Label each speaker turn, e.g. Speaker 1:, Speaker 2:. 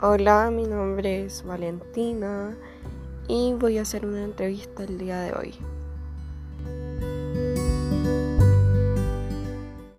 Speaker 1: Hola, mi nombre es Valentina y voy a hacer una entrevista el día de hoy.